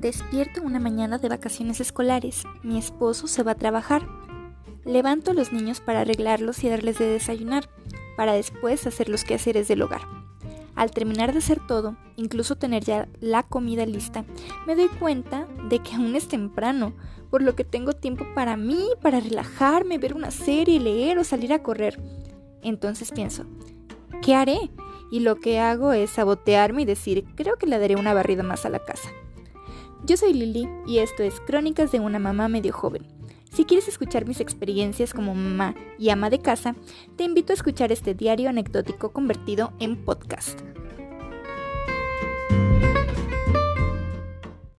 Despierto una mañana de vacaciones escolares. Mi esposo se va a trabajar. Levanto a los niños para arreglarlos y darles de desayunar, para después hacer los quehaceres del hogar. Al terminar de hacer todo, incluso tener ya la comida lista, me doy cuenta de que aún es temprano, por lo que tengo tiempo para mí, para relajarme, ver una serie, leer o salir a correr. Entonces pienso, ¿qué haré? Y lo que hago es sabotearme y decir, creo que le daré una barrida más a la casa. Yo soy Lili y esto es Crónicas de una mamá medio joven. Si quieres escuchar mis experiencias como mamá y ama de casa, te invito a escuchar este diario anecdótico convertido en podcast.